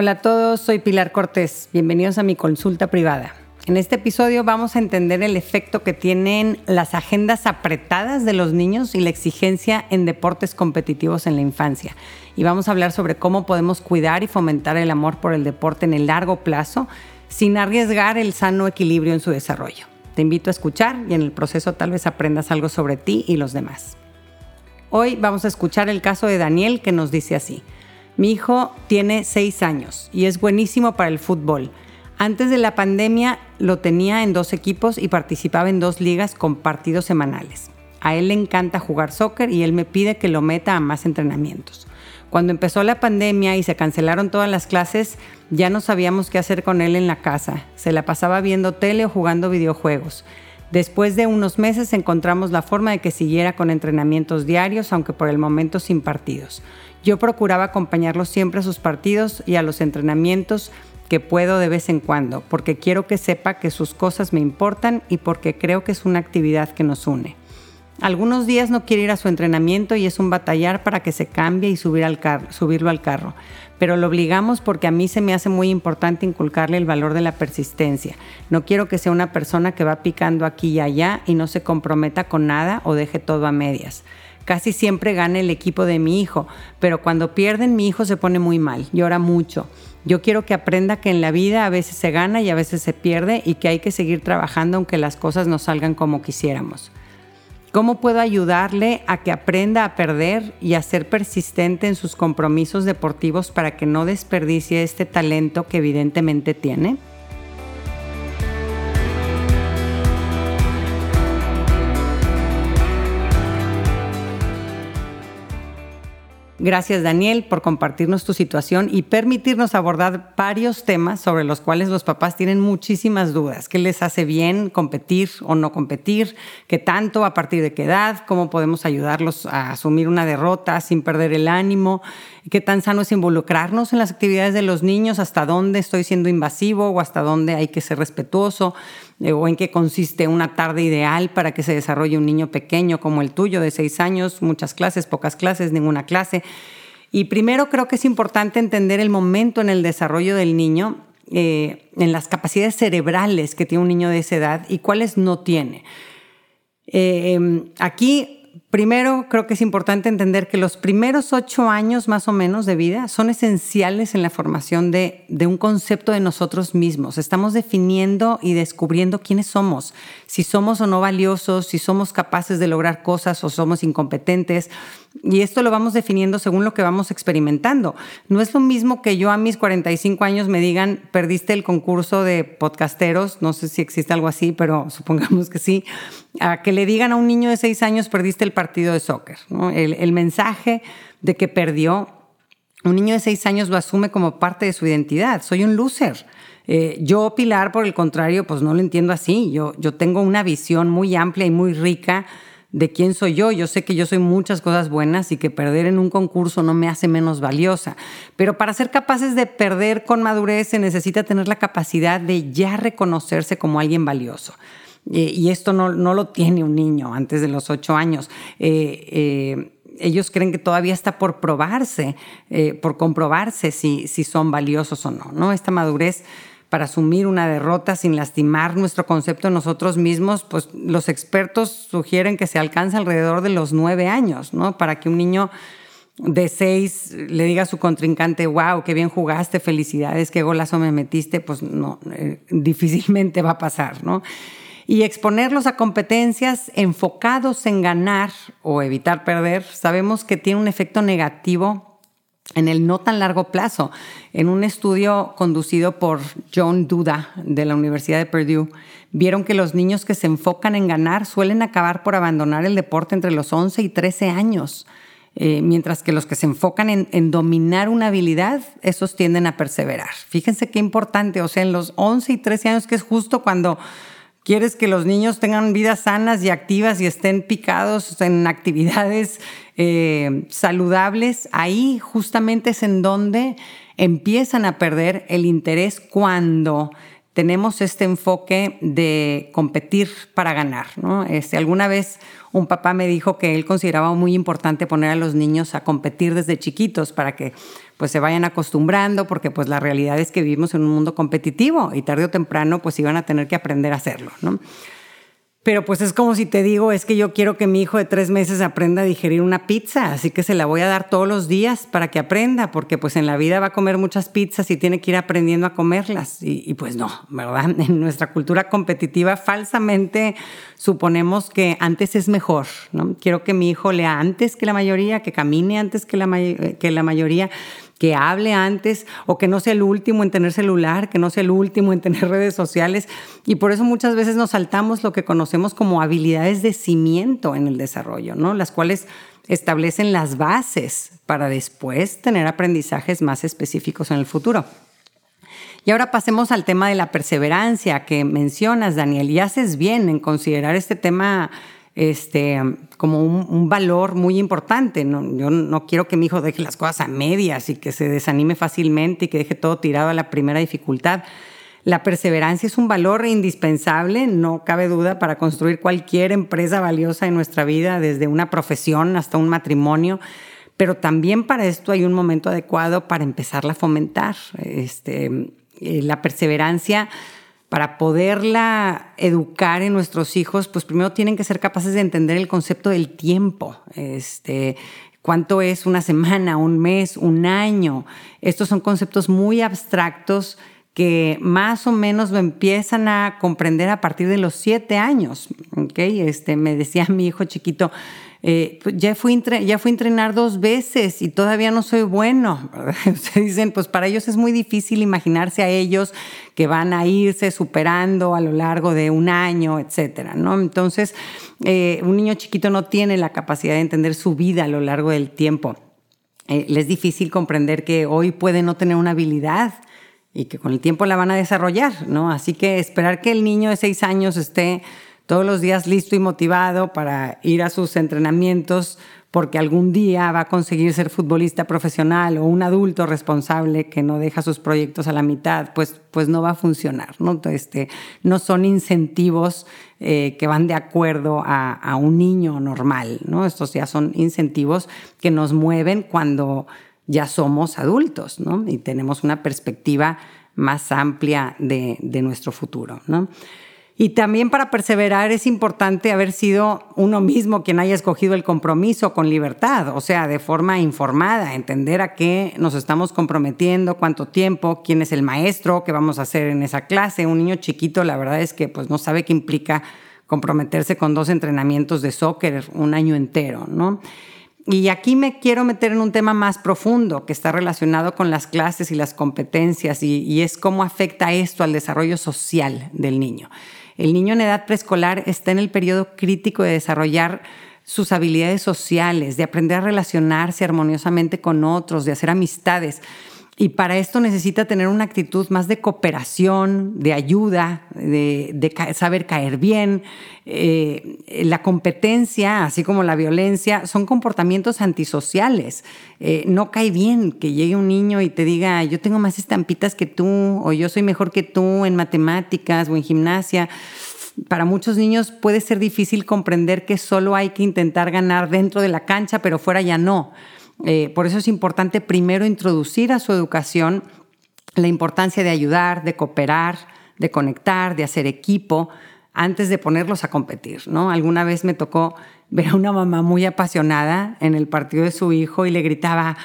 Hola a todos, soy Pilar Cortés. Bienvenidos a mi consulta privada. En este episodio vamos a entender el efecto que tienen las agendas apretadas de los niños y la exigencia en deportes competitivos en la infancia. Y vamos a hablar sobre cómo podemos cuidar y fomentar el amor por el deporte en el largo plazo sin arriesgar el sano equilibrio en su desarrollo. Te invito a escuchar y en el proceso tal vez aprendas algo sobre ti y los demás. Hoy vamos a escuchar el caso de Daniel que nos dice así. Mi hijo tiene seis años y es buenísimo para el fútbol. Antes de la pandemia lo tenía en dos equipos y participaba en dos ligas con partidos semanales. A él le encanta jugar soccer y él me pide que lo meta a más entrenamientos. Cuando empezó la pandemia y se cancelaron todas las clases, ya no sabíamos qué hacer con él en la casa. Se la pasaba viendo tele o jugando videojuegos. Después de unos meses encontramos la forma de que siguiera con entrenamientos diarios, aunque por el momento sin partidos. Yo procuraba acompañarlo siempre a sus partidos y a los entrenamientos que puedo de vez en cuando, porque quiero que sepa que sus cosas me importan y porque creo que es una actividad que nos une. Algunos días no quiere ir a su entrenamiento y es un batallar para que se cambie y subirlo al carro, pero lo obligamos porque a mí se me hace muy importante inculcarle el valor de la persistencia. No quiero que sea una persona que va picando aquí y allá y no se comprometa con nada o deje todo a medias. Casi siempre gana el equipo de mi hijo, pero cuando pierden mi hijo se pone muy mal, llora mucho. Yo quiero que aprenda que en la vida a veces se gana y a veces se pierde y que hay que seguir trabajando aunque las cosas no salgan como quisiéramos. ¿Cómo puedo ayudarle a que aprenda a perder y a ser persistente en sus compromisos deportivos para que no desperdicie este talento que evidentemente tiene? Gracias Daniel por compartirnos tu situación y permitirnos abordar varios temas sobre los cuales los papás tienen muchísimas dudas. ¿Qué les hace bien competir o no competir? ¿Qué tanto? ¿A partir de qué edad? ¿Cómo podemos ayudarlos a asumir una derrota sin perder el ánimo? ¿Qué tan sano es involucrarnos en las actividades de los niños? ¿Hasta dónde estoy siendo invasivo o hasta dónde hay que ser respetuoso? Eh, o en qué consiste una tarde ideal para que se desarrolle un niño pequeño como el tuyo de seis años, muchas clases, pocas clases, ninguna clase. Y primero creo que es importante entender el momento en el desarrollo del niño, eh, en las capacidades cerebrales que tiene un niño de esa edad y cuáles no tiene. Eh, em, aquí Primero, creo que es importante entender que los primeros ocho años más o menos de vida son esenciales en la formación de, un concepto de nosotros mismos. Estamos definiendo y descubriendo quiénes somos, si somos o no valiosos, si somos capaces de lograr cosas o somos incompetentes. Y esto lo vamos definiendo según lo que vamos experimentando. No es lo mismo que yo a mis 45 años me digan, perdiste el concurso de podcasteros, no sé si existe algo así, pero supongamos que sí, a que le digan a un niño de 6 años, perdiste el partido de soccer. El, mensaje de que perdió, un niño de 6 años lo asume como parte de su identidad. Soy un loser. Eh, yo, Pilar, por el contrario, pues no lo entiendo así. Yo, yo tengo una visión muy amplia y muy rica de quién soy yo. Yo sé que yo soy muchas cosas buenas y que perder en un concurso no me hace menos valiosa. Pero para ser capaces de perder con madurez se necesita tener la capacidad de ya reconocerse como alguien valioso. Eh, y esto no, lo tiene un niño antes de los ocho años. Eh, eh, ellos creen que todavía está por probarse, por comprobarse si, si son valiosos o no, ¿no? Esta madurez para asumir una derrota sin lastimar nuestro concepto de nosotros mismos, pues los expertos sugieren que se alcanza alrededor de los nueve años, ¿no? Para que un niño de seis le diga a su contrincante, wow, qué bien jugaste, felicidades, qué golazo me metiste, pues no, eh, difícilmente va a pasar, ¿no? Y exponerlos a competencias enfocados en ganar o evitar perder, sabemos que tiene un efecto negativo en el no tan largo plazo. En un estudio conducido por John Duda de la Universidad de Purdue, vieron que los niños que se enfocan en ganar suelen acabar por abandonar el deporte entre los 11 y 13 años, eh, mientras que los que se enfocan en, en, dominar una habilidad, esos tienden a perseverar. Fíjense qué importante, o sea, en los 11 y 13 años, que es justo cuando quieres que los niños tengan vidas sanas y activas y estén picados en actividades eh, saludables, ahí justamente es en donde empiezan a perder el interés cuando tenemos este enfoque de competir para ganar. ¿no? Este, alguna vez un papá me dijo que él consideraba muy importante poner a los niños a competir desde chiquitos para que pues se vayan acostumbrando, porque pues la realidad es que vivimos en un mundo competitivo y tarde o temprano pues iban a tener que aprender a hacerlo. ¿no? Pero pues es como si te digo, es que yo quiero que mi hijo de tres meses aprenda a digerir una pizza, así que se la voy a dar todos los días para que aprenda, porque pues en la vida va a comer muchas pizzas y tiene que ir aprendiendo a comerlas. Y, pues no, ¿verdad? En nuestra cultura competitiva falsamente suponemos que antes es mejor, ¿no? Quiero que mi hijo lea antes que la mayoría, que camine antes que la, que la mayoría que hable antes o que no sea el último en tener celular, que no sea el último en tener redes sociales. Y por eso muchas veces nos saltamos lo que conocemos como habilidades de cimiento en el desarrollo, ¿no? Las cuales establecen las bases para después tener aprendizajes más específicos en el futuro. Y ahora pasemos al tema de la perseverancia que mencionas, Daniel. Y haces bien en considerar este tema este, como un, valor muy importante. yo no quiero que mi hijo deje las cosas a medias y que se desanime fácilmente y que deje todo tirado a la primera dificultad. La perseverancia es un valor indispensable, no cabe duda, para construir cualquier empresa valiosa en nuestra vida, desde una profesión hasta un matrimonio. Pero también para esto hay un momento adecuado para empezarla a fomentar. Este, eh, la perseverancia para poderla educar en nuestros hijos, pues primero tienen que ser capaces de entender el concepto del tiempo. Este, cuánto es una semana, un mes, un año. Estos son conceptos muy abstractos que más o menos lo empiezan a comprender a partir de los siete años. ¿okay? Este, me decía mi hijo chiquito, eh, pues ya, fui ya fui a entrenar dos veces y todavía no soy bueno. Se dicen, pues para ellos es muy difícil imaginarse a ellos que van a irse superando a lo largo de un año, etcétera, ¿no? Entonces, eh, un niño chiquito no tiene la capacidad de entender su vida a lo largo del tiempo. Eh, les es difícil comprender que hoy puede no tener una habilidad y que con el tiempo la van a desarrollar, ¿no? Así que esperar que el niño de seis años esté todos los días listo y motivado para ir a sus entrenamientos porque algún día va a conseguir ser futbolista profesional o un adulto responsable que no deja sus proyectos a la mitad, pues, pues no va a funcionar. ¿no? Este, no son incentivos eh, que van de acuerdo a, a, un niño normal. ¿no? Estos ya son incentivos que nos mueven cuando ya somos adultos ¿no? y tenemos una perspectiva más amplia de, de nuestro futuro. ¿no? Y también para perseverar es importante haber sido uno mismo quien haya escogido el compromiso con libertad, o sea, de forma informada, entender a qué nos estamos comprometiendo, cuánto tiempo, quién es el maestro, qué vamos a hacer en esa clase. Un niño chiquito, la verdad es que pues no sabe qué implica comprometerse con dos entrenamientos de soccer un año entero, ¿no? Y aquí me quiero meter en un tema más profundo que está relacionado con las clases y las competencias y, y es cómo afecta esto al desarrollo social del niño. El niño en edad preescolar está en el periodo crítico de desarrollar sus habilidades sociales, de aprender a relacionarse armoniosamente con otros, de hacer amistades. Y para esto necesita tener una actitud más de cooperación, de ayuda, de, saber caer bien. Eh, la competencia, así como la violencia, son comportamientos antisociales. Eh, no cae bien que llegue un niño y te diga, yo tengo más estampitas que tú, o yo soy mejor que tú en matemáticas o en gimnasia. Para muchos niños puede ser difícil comprender que solo hay que intentar ganar dentro de la cancha, pero fuera ya no. Eh, por eso es importante primero introducir a su educación la importancia de ayudar, de cooperar, de conectar, de hacer equipo, antes de ponerlos a competir. ¿no? Alguna vez me tocó ver a una mamá muy apasionada en el partido de su hijo y le gritaba,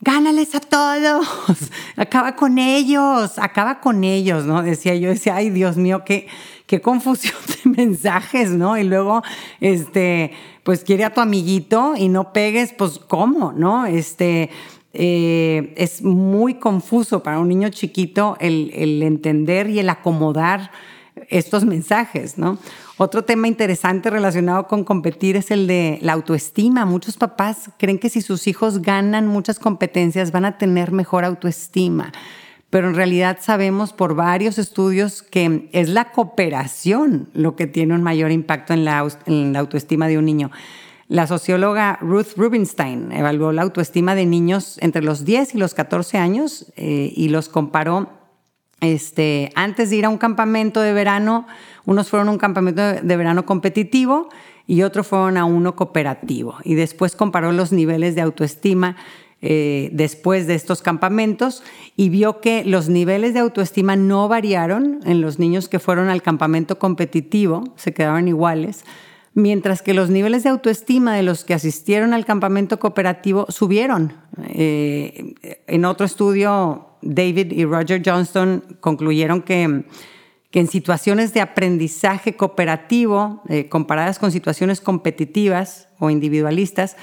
gánales a todos, acaba con ellos, acaba con ellos, ¿no? Decía yo, decía, ay Dios mío, qué, qué confusión de mensajes, ¿no? Y luego, este, pues quiere a tu amiguito y no pegues, pues ¿cómo? ¿No? Este, eh, es muy confuso para un niño chiquito el, el, entender y el acomodar estos mensajes, ¿no? Otro tema interesante relacionado con competir es el de la autoestima. Muchos papás creen que si sus hijos ganan muchas competencias van a tener mejor autoestima pero en realidad sabemos por varios estudios que es la cooperación lo que tiene un mayor impacto en la, autoestima de un niño. La socióloga Ruth Rubinstein evaluó la autoestima de niños entre los 10 y los 14 años eh, y los comparó este, antes de ir a un campamento de verano, unos fueron a un campamento de verano competitivo y otros fueron a uno cooperativo. Y después comparó los niveles de autoestima eh, después de estos campamentos y vio que los niveles de autoestima no variaron en los niños que fueron al campamento competitivo, se quedaban iguales, mientras que los niveles de autoestima de los que asistieron al campamento cooperativo subieron. Eh, en otro estudio, David y Roger Johnston concluyeron que, que en situaciones de aprendizaje cooperativo, eh, comparadas con situaciones competitivas o individualistas,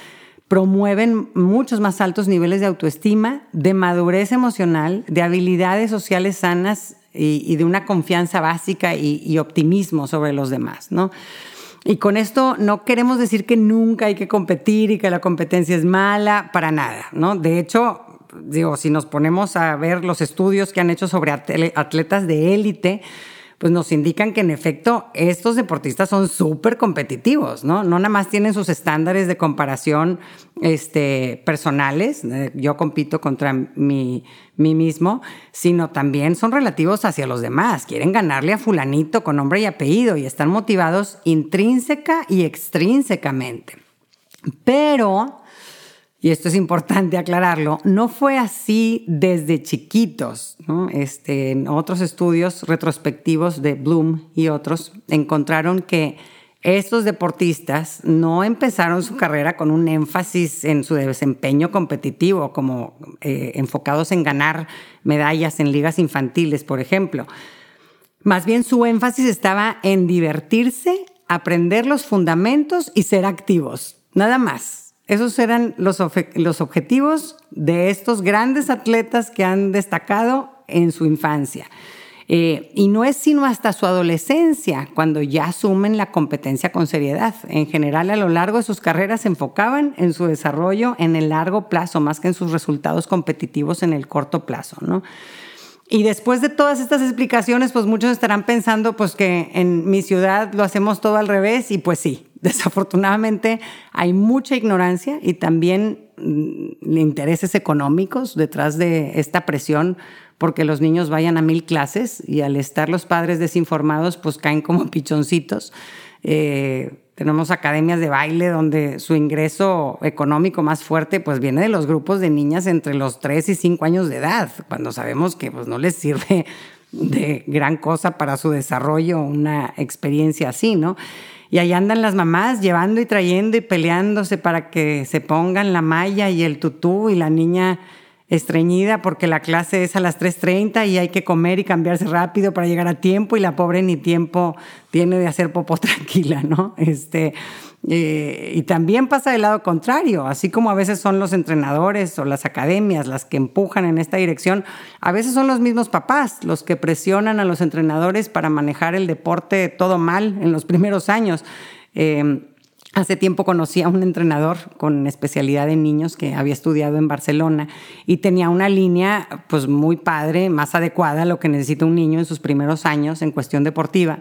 promueven muchos más altos niveles de autoestima, de madurez emocional, de habilidades sociales sanas y, de una confianza básica y, optimismo sobre los demás, ¿no? Y con esto no queremos decir que nunca hay que competir y que la competencia es mala, para nada, ¿no? De hecho, digo, si nos ponemos a ver los estudios que han hecho sobre atletas de élite, pues nos indican que en efecto estos deportistas son súper competitivos, ¿no? No nada más tienen sus estándares de comparación este, personales, eh, yo compito contra mí, mí mismo, sino también son relativos hacia los demás, quieren ganarle a fulanito con nombre y apellido y están motivados intrínseca y extrínsecamente. Pero y esto es importante aclararlo, no fue así desde chiquitos. Este, en otros estudios retrospectivos de Bloom y otros encontraron que estos deportistas no empezaron su carrera con un énfasis en su desempeño competitivo, como eh, enfocados en ganar medallas en ligas infantiles, por ejemplo. Más bien su énfasis estaba en divertirse, aprender los fundamentos y ser activos. Nada más. Esos eran los, objetivos de estos grandes atletas que han destacado en su infancia. Eh, y no es sino hasta su adolescencia cuando ya asumen la competencia con seriedad. En general, a lo largo de sus carreras se enfocaban en su desarrollo en el largo plazo, más que en sus resultados competitivos en el corto plazo. ¿no? Y después de todas estas explicaciones, pues muchos estarán pensando pues que en mi ciudad lo hacemos todo al revés y pues sí, desafortunadamente hay mucha ignorancia y también mm, intereses económicos detrás de esta presión porque los niños vayan a mil clases y al estar los padres desinformados pues caen como pichoncitos. Eh, tenemos academias de baile donde su ingreso económico más fuerte pues viene de los grupos de niñas entre los 3 y 5 años de edad, cuando sabemos que pues no les sirve de gran cosa para su desarrollo una experiencia así, ¿no? Y ahí andan las mamás llevando y trayendo y peleándose para que se pongan la malla y el tutú y la niña estreñida porque la clase es a las 3.30 y hay que comer y cambiarse rápido para llegar a tiempo y la pobre ni tiempo tiene de hacer popo tranquila, ¿no? Este, eh, y también pasa del lado contrario, así como a veces son los entrenadores o las academias las que empujan en esta dirección, a veces son los mismos papás los que presionan a los entrenadores para manejar el deporte todo mal en los primeros años. Eh, Hace tiempo conocí a un entrenador con especialidad en niños que había estudiado en Barcelona y tenía una línea pues muy padre, más adecuada a lo que necesita un niño en sus primeros años en cuestión deportiva.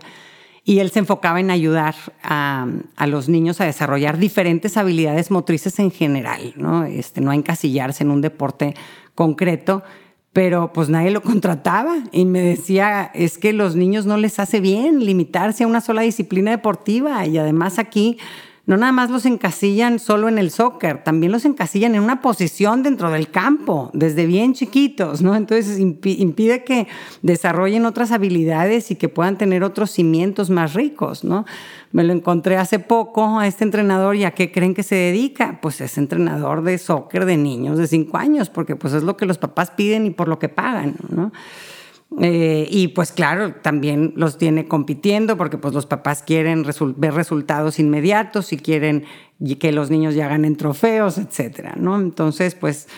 Y él se enfocaba en ayudar a, los niños a desarrollar diferentes habilidades motrices en general, ¿no? Este, no a encasillarse en un deporte concreto, pero pues nadie lo contrataba y me decía, es que los niños no les hace bien limitarse a una sola disciplina deportiva y además aquí no nada más los encasillan solo en el soccer, también los encasillan en una posición dentro del campo, desde bien chiquitos, ¿no? Entonces impide que desarrollen otras habilidades y que puedan tener otros cimientos más ricos, ¿no? Me lo encontré hace poco a este entrenador y a qué creen que se dedica? Pues es entrenador de soccer de niños de cinco años, porque pues es lo que los papás piden y por lo que pagan, ¿no? Eh, y pues claro, también los tiene compitiendo porque pues los papás quieren ver resultados inmediatos y quieren que los niños ya ganen trofeos, etcétera, ¿no? Entonces, pues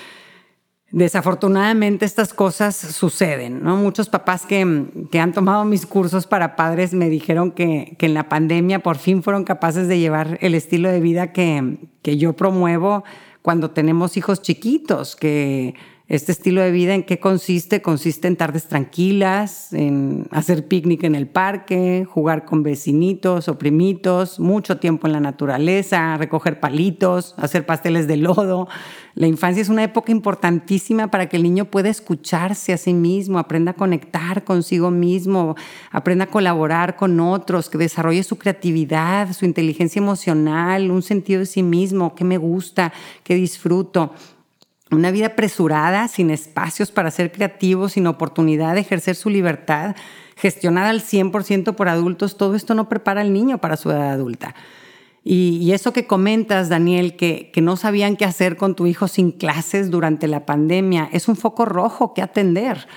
desafortunadamente estas cosas suceden, ¿no? Muchos papás que, que han tomado mis cursos para padres me dijeron que, que, en la pandemia por fin fueron capaces de llevar el estilo de vida que, que yo promuevo cuando tenemos hijos chiquitos, que Este estilo de vida, ¿en qué consiste? Consiste en tardes tranquilas, en hacer picnic en el parque, jugar con vecinitos o primitos, mucho tiempo en la naturaleza, recoger palitos, hacer pasteles de lodo. La infancia es una época importantísima para que el niño pueda escucharse a sí mismo, aprenda a conectar consigo mismo, aprenda a colaborar con otros, que desarrolle su creatividad, su inteligencia emocional, un sentido de sí mismo, que me gusta, que disfruto. Una vida apresurada, sin espacios para ser creativos, sin oportunidad de ejercer su libertad, gestionada al 100% por adultos, todo esto no prepara al niño para su edad adulta. Y, eso que comentas, Daniel, que, no sabían qué hacer con tu hijo sin clases durante la pandemia, es un foco rojo que atender.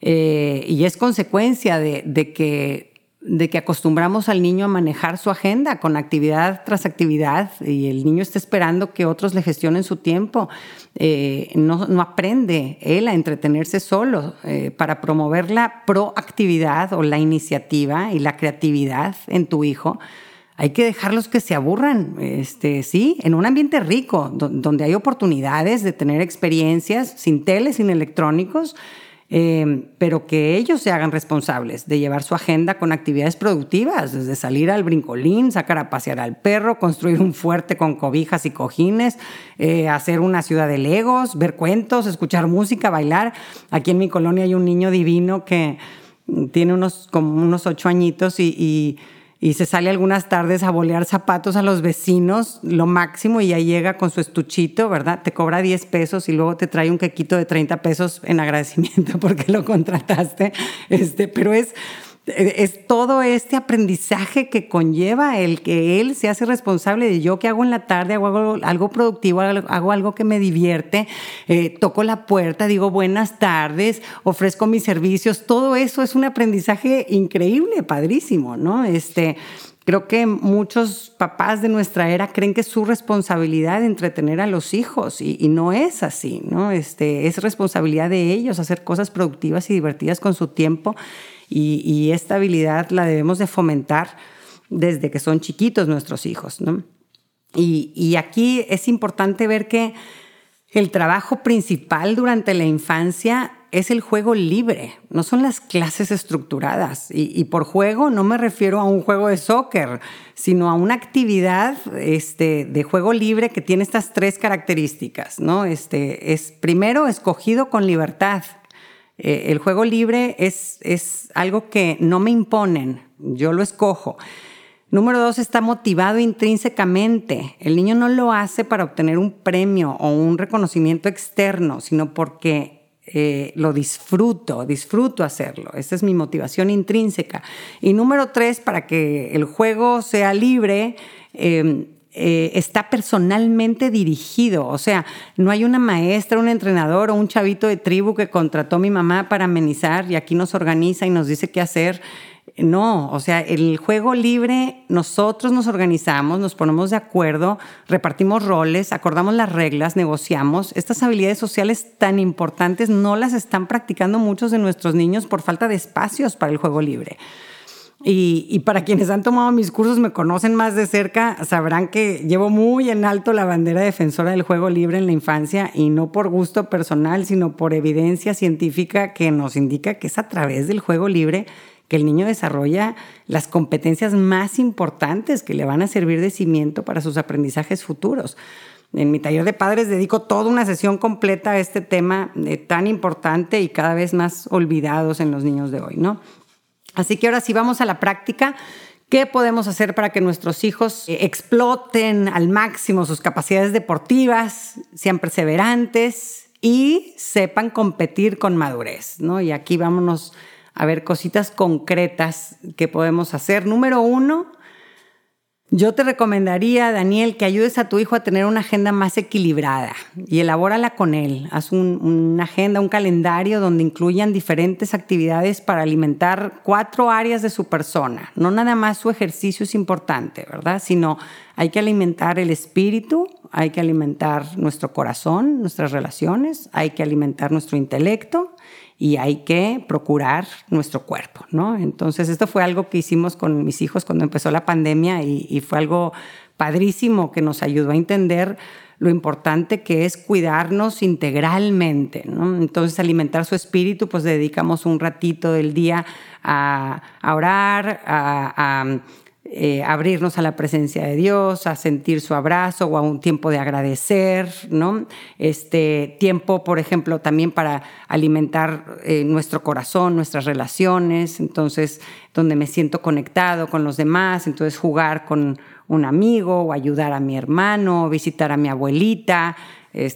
Eh, y es consecuencia de que de que acostumbramos al niño a manejar su agenda con actividad tras actividad y el niño está esperando que otros le gestionen su tiempo. Eh, no, aprende él a entretenerse solo. Eh, para promover la proactividad o la iniciativa y la creatividad en tu hijo, hay que dejarlos que se aburran, este, sí, en un ambiente rico, donde hay oportunidades de tener experiencias sin tele, sin electrónicos Em, pero que ellos se hagan responsables de llevar su agenda con actividades productivas, desde salir al brincolín, sacar a pasear al perro, construir un fuerte con cobijas y cojines, eh, hacer una ciudad de legos, ver cuentos, escuchar música, bailar. Aquí en mi colonia hay un niño divino que tiene unos como unos ocho añitos y y se sale algunas tardes a bolear zapatos a los vecinos, lo máximo, y ya llega con su estuchito, ¿verdad? Te cobra 10 pesos y luego te trae un quequito de 30 pesos en agradecimiento porque lo contrataste. Este, pero es, es todo este aprendizaje que conlleva el que él se hace responsable de yo que hago en la tarde, hago algo, productivo, hago algo que me divierte, eh, toco la puerta, digo buenas tardes, ofrezco mis servicios, todo eso es un aprendizaje increíble, padrísimo, ¿no? Este, Creo que muchos papás de nuestra era creen que es su responsabilidad entretener a los hijos y, no es así, ¿no? Este, es responsabilidad de ellos hacer cosas productivas y divertidas con su tiempo y, esta habilidad la debemos de fomentar desde que son chiquitos nuestros hijos, ¿no? Y, aquí es importante ver que el trabajo principal durante la infancia es el juego libre, no son las clases estructuradas. Y, por juego no me refiero a un juego de soccer, sino a una actividad este, de juego libre que tiene estas tres características. ¿no? Este, es primero escogido con libertad. Eh, el juego libre es, es algo que no me imponen, yo lo escojo. Número dos, está motivado intrínsecamente. El niño no lo hace para obtener un premio o un reconocimiento externo, sino porque eh, lo disfruto, disfruto hacerlo. Esa es mi motivación intrínseca. Y número tres, para que el juego sea libre, em, eh, está personalmente dirigido. O sea, no hay una maestra, un entrenador o un chavito de tribu que contrató mi mamá para amenizar y aquí nos organiza y nos dice qué hacer. No, o sea, el juego libre, nosotros nos organizamos, nos ponemos de acuerdo, repartimos roles, acordamos las reglas, negociamos. Estas habilidades sociales tan importantes no las están practicando muchos de nuestros niños por falta de espacios para el juego libre. Y, para quienes han tomado mis cursos, me conocen más de cerca, sabrán que llevo muy en alto la bandera defensora del juego libre en la infancia y no por gusto personal, sino por evidencia científica que nos indica que es a través del juego libre que el niño desarrolla las competencias más importantes que le van a servir de cimiento para sus aprendizajes futuros. En mi taller de padres dedico toda una sesión completa a este tema eh, tan importante y cada vez más olvidados en los niños de hoy, ¿no? Así que ahora sí vamos a la práctica. ¿Qué podemos hacer para que nuestros hijos eh, exploten al máximo sus capacidades deportivas, sean perseverantes y sepan competir con madurez? ¿no? Y aquí vámonos a ver cositas concretas que podemos hacer. Número uno, yo te recomendaría, Daniel, que ayudes a tu hijo a tener una agenda más equilibrada y elabórala con él. Haz una agenda, un calendario donde incluyan diferentes actividades para alimentar cuatro áreas de su persona. No nada más su ejercicio es importante, ¿verdad? Sino hay que alimentar el espíritu, hay que alimentar nuestro corazón, nuestras relaciones, hay que alimentar nuestro intelecto y hay que procurar nuestro cuerpo, ¿no? Entonces, esto fue algo que hicimos con mis hijos cuando empezó la pandemia y, fue algo padrísimo que nos ayudó a entender lo importante que es cuidarnos integralmente. Entonces, alimentar su espíritu, pues dedicamos un ratito del día a, orar, a eh, abrirnos a la presencia de Dios, a sentir su abrazo o a un tiempo de agradecer, ¿no? Este tiempo, por ejemplo, también para alimentar eh, nuestro corazón, nuestras relaciones, entonces, donde me siento conectado con los demás, entonces jugar con un amigo o ayudar a mi hermano, visitar a mi abuelita,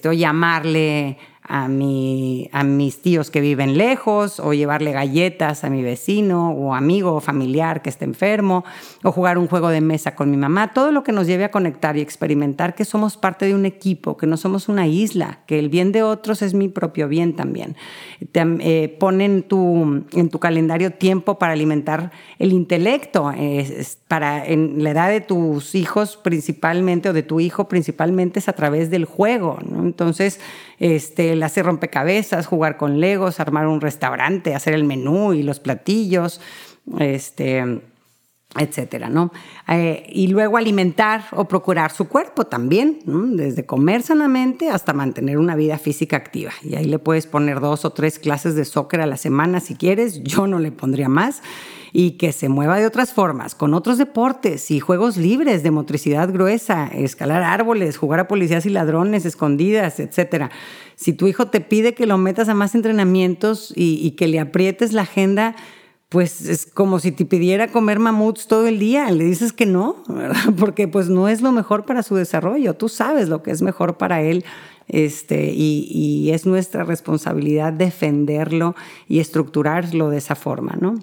o llamarle a, mi, a mis tíos que viven lejos o llevarle galletas a mi vecino o amigo o familiar que esté enfermo o jugar un juego de mesa con mi mamá, todo lo que nos lleve a conectar y experimentar que somos parte de un equipo, que no somos una isla, que el bien de otros es mi propio bien también. Te, eh, en tu, en tu calendario tiempo para alimentar el intelecto, para en la edad de tus hijos principalmente o de tu hijo principalmente es a través del juego, Entonces, este, el hacer rompecabezas, jugar con legos, armar un restaurante, hacer el menú y los platillos, este, etcétera, ¿no? Eh, y luego alimentar o procurar su cuerpo también, desde comer sanamente hasta mantener una vida física activa. Y ahí le puedes poner dos o tres clases de soccer a la semana si quieres, yo no le pondría más y que se mueva de otras formas, con otros deportes y juegos libres de motricidad gruesa, escalar árboles, jugar a policías y ladrones, escondidas, etc. Si tu hijo te pide que lo metas a más entrenamientos y, que le aprietes la agenda, pues es como si te pidiera comer mamuts todo el día, le dices que no, porque pues no es lo mejor para su desarrollo, tú sabes lo que es mejor para él este, y, es nuestra responsabilidad defenderlo y estructurarlo de esa forma, ¿no?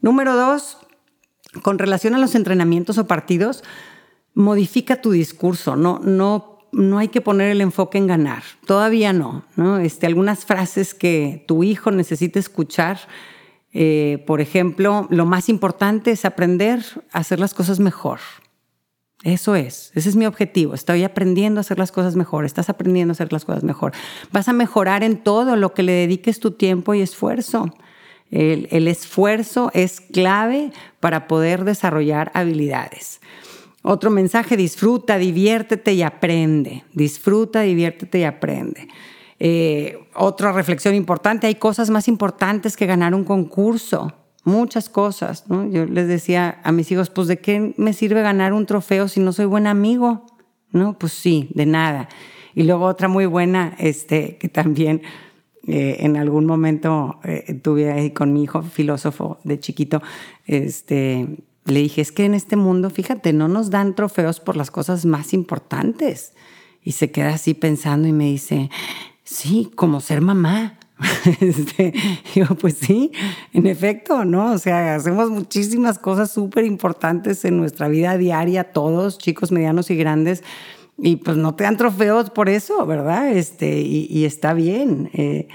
Número dos, con relación a los entrenamientos o partidos, modifica tu discurso, no, no, no hay que poner el enfoque en ganar, todavía no, ¿no? Este, algunas frases que tu hijo necesita escuchar, eh, por ejemplo, lo más importante es aprender a hacer las cosas mejor. Eso es, ese es mi objetivo. Estoy aprendiendo a hacer las cosas mejor, estás aprendiendo a hacer las cosas mejor. Vas a mejorar en todo lo que le dediques tu tiempo y esfuerzo. El, esfuerzo es clave para poder desarrollar habilidades. Otro mensaje, disfruta, diviértete y aprende. Disfruta, diviértete y aprende. Eh, otra reflexión importante, hay cosas más importantes que ganar un concurso. Muchas cosas. Yo les decía a mis hijos, pues ¿de qué me sirve ganar un trofeo si no soy buen amigo? No, pues sí, de nada. Y luego otra muy buena, este, que también eh, en algún momento eh, tuve ahí con mi hijo filósofo de chiquito, este, le dije, es que en este mundo, fíjate, no nos dan trofeos por las cosas más importantes. Y se queda así pensando y me dice, sí, como ser mamá. Este, digo, pues sí, en efecto, ¿no? O sea, hacemos muchísimas cosas súper importantes en nuestra vida diaria, todos, chicos, medianos y grandes, y pues no te dan trofeos por eso, ¿verdad? Este, y, está bien. Eh.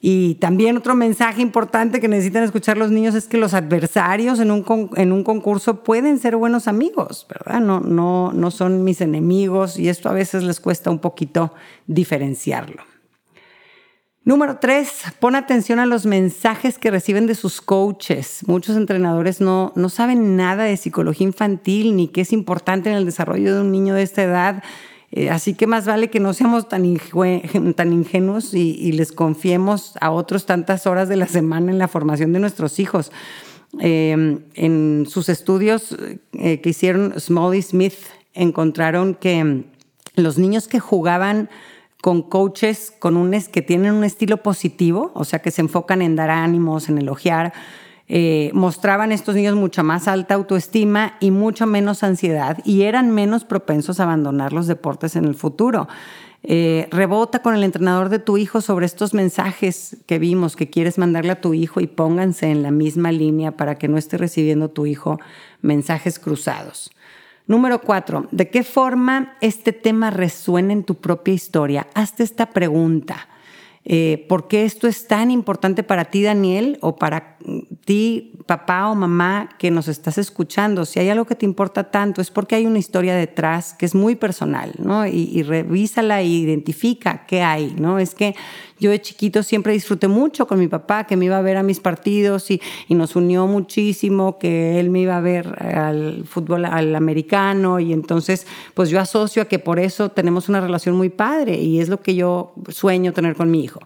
y también otro mensaje importante que necesitan escuchar los niños es que los adversarios en un, en un concurso pueden ser buenos amigos, ¿verdad? No, no, no son mis enemigos y esto a veces les cuesta un poquito diferenciarlo. Número tres, pon atención a los mensajes que reciben de sus coaches. Muchos entrenadores no, no saben nada de psicología infantil ni qué es importante en el desarrollo de un niño de esta edad. Eh, así que más vale que no seamos tan, tan ingenuos y, les confiemos a otros tantas horas de la semana en la formación de nuestros hijos. Em, en sus estudios eh, que hicieron Small y Smith encontraron que los niños que jugaban con coaches con un, que tienen un estilo positivo, o sea, que se enfocan en dar ánimos, en elogiar, eh, mostraban estos niños mucha más alta autoestima y mucho menos ansiedad y eran menos propensos a abandonar los deportes en el futuro. Eh, rebota con el entrenador de tu hijo sobre estos mensajes que vimos que quieres mandarle a tu hijo y pónganse en la misma línea para que no esté recibiendo tu hijo mensajes cruzados. Número cuatro, ¿de qué forma este tema resuena en tu propia historia? Hazte esta pregunta. Eh, ¿Por qué esto es tan importante para ti, Daniel, o para ti, papá o mamá que nos estás escuchando, si hay algo que te importa tanto, es porque hay una historia detrás que es muy personal, ¿no? Y, y revísala e identifica qué hay, ¿no? Es que yo de chiquito siempre disfruté mucho con mi papá, que me iba a ver a mis partidos y, y nos unió muchísimo, que él me iba a ver al fútbol, al americano, y entonces, pues yo asocio a que por eso tenemos una relación muy padre y es lo que yo sueño tener con mi hijo.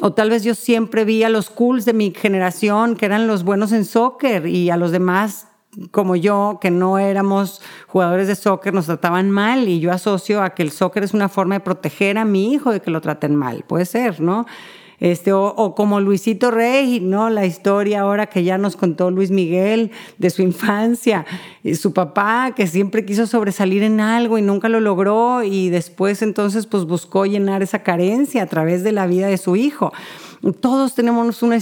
O tal vez yo siempre vi a los cools de mi generación que eran los buenos en soccer y a los demás como yo, que no éramos jugadores de soccer, nos trataban mal y yo asocio a que el soccer es una forma de proteger a mi hijo de que lo traten mal. Puede ser, ¿no? Este, o, como Luisito Rey, ¿no? La historia ahora que ya nos contó Luis Miguel de su infancia, y su papá que siempre quiso sobresalir en algo y nunca lo logró y después entonces pues buscó llenar esa carencia a través de la vida de su hijo. Todos tenemos una,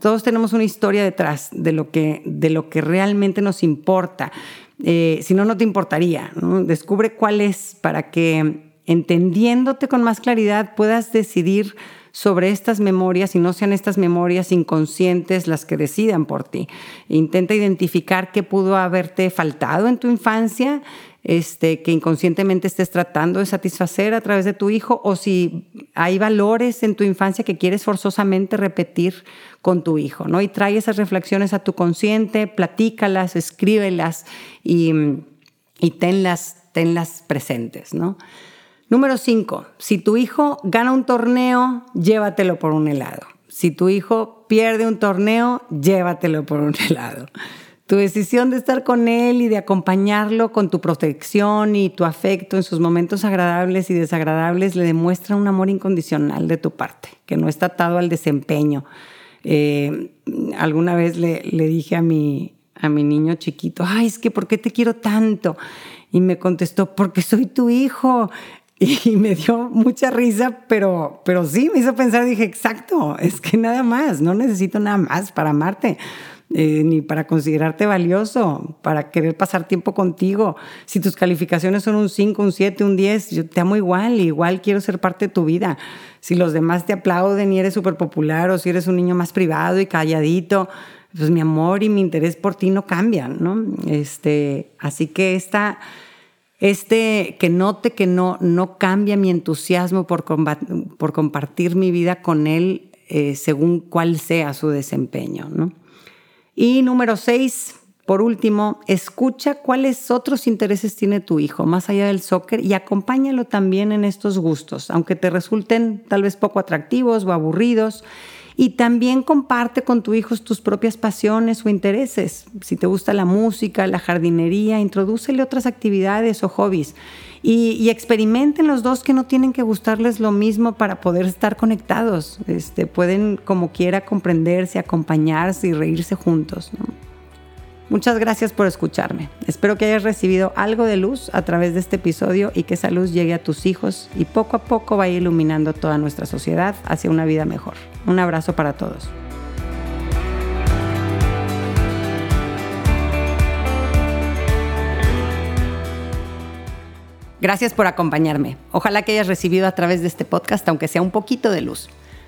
todos tenemos una historia detrás de lo que, de lo que realmente nos importa. Eh, si no, no te importaría. Descubre cuál es para que entendiéndote con más claridad puedas decidir sobre estas memorias y no sean estas memorias inconscientes las que decidan por ti. Intenta identificar qué pudo haberte faltado en tu infancia, este, que inconscientemente estés tratando de satisfacer a través de tu hijo, o si hay valores en tu infancia que quieres forzosamente repetir con tu hijo, ¿no? Y trae esas reflexiones a tu consciente, platícalas, escríbelas y, y tenlas, tenlas presentes, ¿no? Número 5. Si tu hijo gana un torneo, llévatelo por un helado. Si tu hijo pierde un torneo, llévatelo por un helado. Tu decisión de estar con él y de acompañarlo con tu protección y tu afecto en sus momentos agradables y desagradables le demuestra un amor incondicional de tu parte, que no está atado al desempeño. Eh, alguna vez le, le dije a mi, a mi niño chiquito, ay, es que ¿por qué te quiero tanto? Y me contestó, porque soy tu hijo. Y me dio mucha risa, pero, pero sí, me hizo pensar, dije, exacto, es que nada más, no necesito nada más para amarte. Eh, ni para considerarte valioso, para querer pasar tiempo contigo. Si tus calificaciones son un 5, un 7, un 10, yo te amo igual, igual quiero ser parte de tu vida. Si los demás te aplauden y eres súper popular o si eres un niño más privado y calladito, pues mi amor y mi interés por ti no cambian, ¿no? Este, así que esta este que note que no, no cambia mi entusiasmo por, por compartir mi vida con él eh, según cuál sea su desempeño. ¿no? Y número seis, por último, escucha cuáles otros intereses tiene tu hijo más allá del soccer y acompáñalo también en estos gustos, aunque te resulten tal vez poco atractivos o aburridos. Y también comparte con tu hijo tus propias pasiones o intereses. Si te gusta la música, la jardinería, introdúcele otras actividades o hobbies. Y, experimenten los dos que no tienen que gustarles lo mismo para poder estar conectados. Este, pueden como quiera comprenderse, acompañarse y reírse juntos. Muchas gracias por escucharme. Espero que hayas recibido algo de luz a través de este episodio y que esa luz llegue a tus hijos y poco a poco vaya iluminando toda nuestra sociedad hacia una vida mejor. Un abrazo para todos. Gracias por acompañarme. Ojalá que hayas recibido a través de este podcast, aunque sea un poquito de luz.